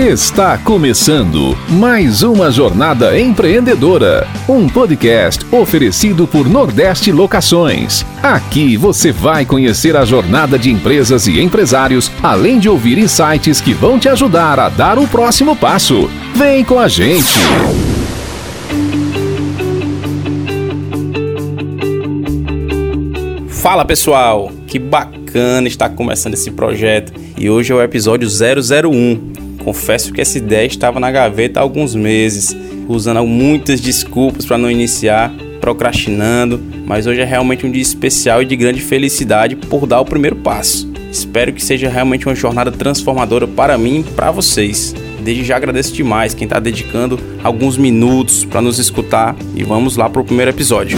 Está começando mais uma jornada empreendedora, um podcast oferecido por Nordeste Locações. Aqui você vai conhecer a jornada de empresas e empresários, além de ouvir insights que vão te ajudar a dar o próximo passo. Vem com a gente. Fala pessoal, que bacana estar começando esse projeto e hoje é o episódio 001 Confesso que essa ideia estava na gaveta há alguns meses, usando muitas desculpas para não iniciar, procrastinando, mas hoje é realmente um dia especial e de grande felicidade por dar o primeiro passo. Espero que seja realmente uma jornada transformadora para mim e para vocês. Desde já agradeço demais quem está dedicando alguns minutos para nos escutar e vamos lá para o primeiro episódio.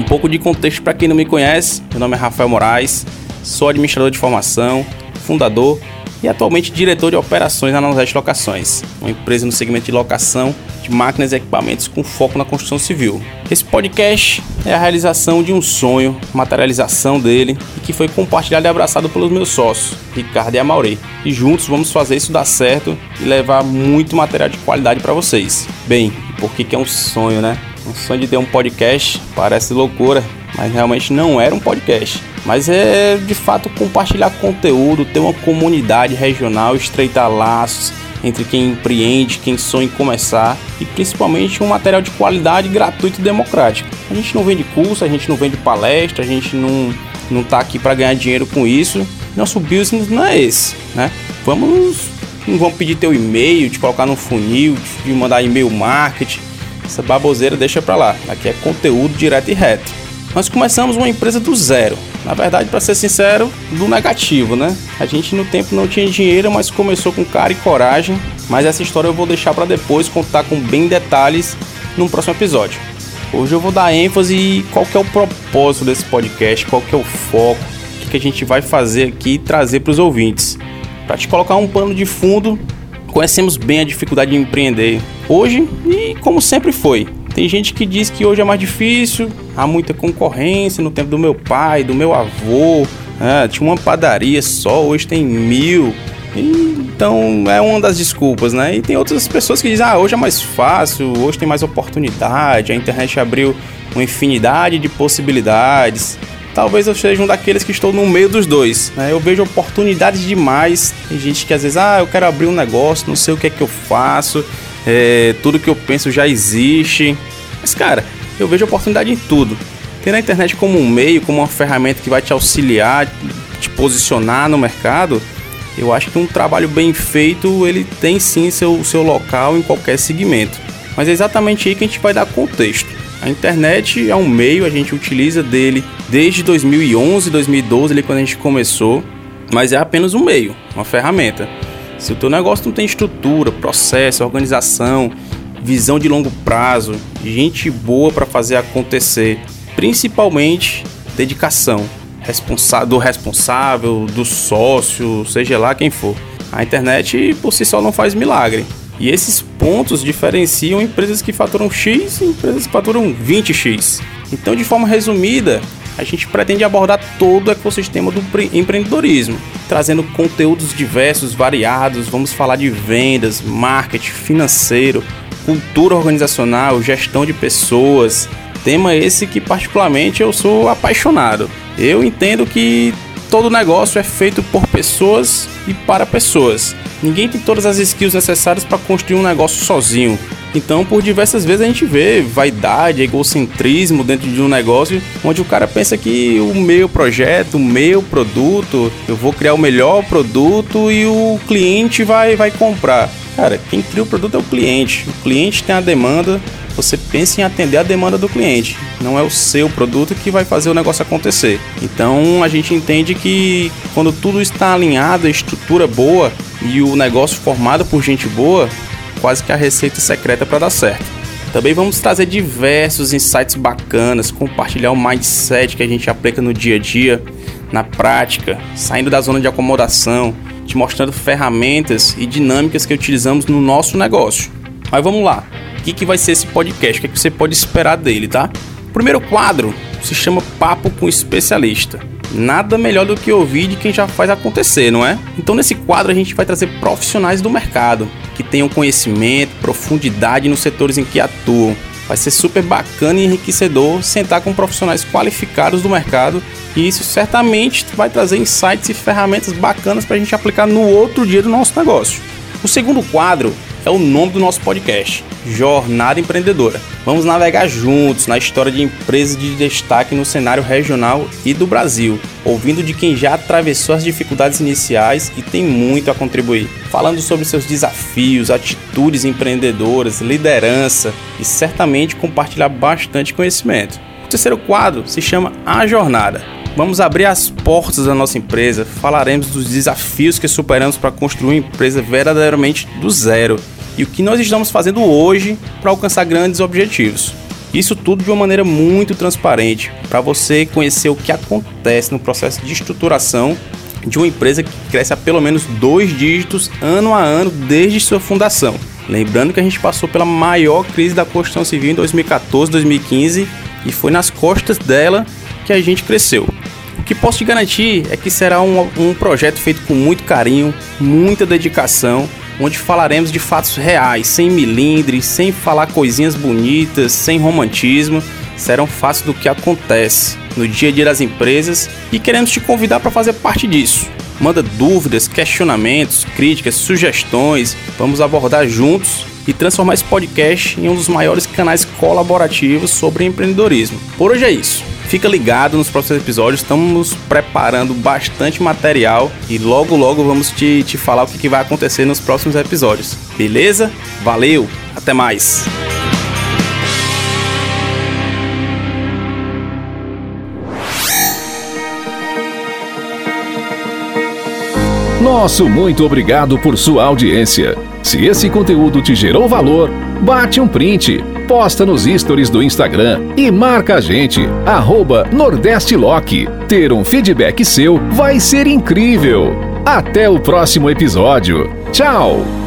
Um pouco de contexto para quem não me conhece: meu nome é Rafael Moraes, Sou administrador de formação, fundador e atualmente diretor de operações na Nordeste Locações, uma empresa no segmento de locação de máquinas e equipamentos com foco na construção civil. Esse podcast é a realização de um sonho, materialização dele e que foi compartilhado e abraçado pelos meus sócios, Ricardo e Amauri. E juntos vamos fazer isso dar certo e levar muito material de qualidade para vocês. Bem, por que, que é um sonho, né? Um sonho de ter um podcast parece loucura, mas realmente não era um podcast mas é de fato compartilhar conteúdo, ter uma comunidade regional, estreitar laços entre quem empreende, quem sonha em começar e principalmente um material de qualidade gratuito e democrático. A gente não vende curso, a gente não vende palestra, a gente não não tá aqui para ganhar dinheiro com isso. Nosso business não é esse, né? Vamos não vamos pedir teu e-mail, te colocar no funil, de mandar e-mail marketing. Essa baboseira deixa para lá. Aqui é conteúdo direto e reto. Nós começamos uma empresa do zero na verdade, para ser sincero, do negativo, né? A gente no tempo não tinha dinheiro, mas começou com cara e coragem. Mas essa história eu vou deixar para depois contar com bem detalhes num próximo episódio. Hoje eu vou dar ênfase em qual que é o propósito desse podcast, qual que é o foco, o que a gente vai fazer aqui e trazer para os ouvintes. Para te colocar um pano de fundo, conhecemos bem a dificuldade de empreender hoje e como sempre foi. Tem gente que diz que hoje é mais difícil, há muita concorrência no tempo do meu pai, do meu avô. Né? tinha uma padaria só, hoje tem mil. Então é uma das desculpas, né? E tem outras pessoas que dizem: ah, hoje é mais fácil, hoje tem mais oportunidade, a internet abriu uma infinidade de possibilidades. Talvez eu seja um daqueles que estou no meio dos dois. Né? Eu vejo oportunidades demais. Tem gente que às vezes, ah, eu quero abrir um negócio, não sei o que é que eu faço é, tudo que eu penso já existe. Mas, cara, eu vejo oportunidade em tudo. Ter a internet como um meio, como uma ferramenta que vai te auxiliar, te posicionar no mercado, eu acho que um trabalho bem feito, ele tem sim seu, seu local em qualquer segmento. Mas é exatamente aí que a gente vai dar contexto. A internet é um meio, a gente utiliza dele desde 2011, 2012, ali quando a gente começou, mas é apenas um meio, uma ferramenta. Se o teu negócio não tem estrutura, processo, organização, visão de longo prazo, gente boa para fazer acontecer, principalmente dedicação responsa do responsável, do sócio, seja lá quem for. A internet por si só não faz milagre. E esses pontos diferenciam empresas que faturam X e empresas que faturam 20X. Então, de forma resumida, a gente pretende abordar todo o ecossistema do empreendedorismo, trazendo conteúdos diversos, variados. Vamos falar de vendas, marketing, financeiro, cultura organizacional, gestão de pessoas. Tema esse que particularmente eu sou apaixonado. Eu entendo que todo negócio é feito por pessoas e para pessoas. Ninguém tem todas as skills necessárias para construir um negócio sozinho. Então, por diversas vezes a gente vê vaidade, egocentrismo dentro de um negócio, onde o cara pensa que o meu projeto, o meu produto, eu vou criar o melhor produto e o cliente vai, vai comprar. Cara, quem cria o produto é o cliente. O cliente tem a demanda, você pensa em atender a demanda do cliente. Não é o seu produto que vai fazer o negócio acontecer. Então a gente entende que quando tudo está alinhado, a estrutura boa e o negócio formado por gente boa, quase que a receita secreta para dar certo. Também vamos trazer diversos insights bacanas, compartilhar o mindset que a gente aplica no dia a dia, na prática, saindo da zona de acomodação, te mostrando ferramentas e dinâmicas que utilizamos no nosso negócio. Mas vamos lá, o que, que vai ser esse podcast? O que, que você pode esperar dele, tá? O primeiro quadro se chama Papo com Especialista. Nada melhor do que ouvir de quem já faz acontecer, não é? Então nesse quadro a gente vai trazer profissionais do mercado que tenham conhecimento, profundidade nos setores em que atuam. Vai ser super bacana e enriquecedor sentar com profissionais qualificados do mercado e isso certamente vai trazer insights e ferramentas bacanas para a gente aplicar no outro dia do nosso negócio. O segundo quadro é o nome do nosso podcast, Jornada Empreendedora. Vamos navegar juntos na história de empresas de destaque no cenário regional e do Brasil, ouvindo de quem já atravessou as dificuldades iniciais e tem muito a contribuir, falando sobre seus desafios, atitudes empreendedoras, liderança e certamente compartilhar bastante conhecimento. O terceiro quadro se chama A Jornada Vamos abrir as portas da nossa empresa, falaremos dos desafios que superamos para construir uma empresa verdadeiramente do zero e o que nós estamos fazendo hoje para alcançar grandes objetivos. Isso tudo de uma maneira muito transparente, para você conhecer o que acontece no processo de estruturação de uma empresa que cresce a pelo menos dois dígitos ano a ano desde sua fundação. Lembrando que a gente passou pela maior crise da construção civil em 2014, 2015 e foi nas costas dela que a gente cresceu. O que posso te garantir é que será um, um projeto feito com muito carinho, muita dedicação, onde falaremos de fatos reais, sem milindres, sem falar coisinhas bonitas, sem romantismo. Serão fatos do que acontece no dia a dia das empresas e queremos te convidar para fazer parte disso. Manda dúvidas, questionamentos, críticas, sugestões. Vamos abordar juntos e transformar esse podcast em um dos maiores canais colaborativos sobre empreendedorismo. Por hoje é isso. Fica ligado nos próximos episódios, estamos preparando bastante material e logo logo vamos te, te falar o que, que vai acontecer nos próximos episódios. Beleza? Valeu, até mais! Nosso muito obrigado por sua audiência. Se esse conteúdo te gerou valor, bate um print posta nos stories do Instagram e marca a gente, arroba Nordeste Lock. Ter um feedback seu vai ser incrível. Até o próximo episódio. Tchau!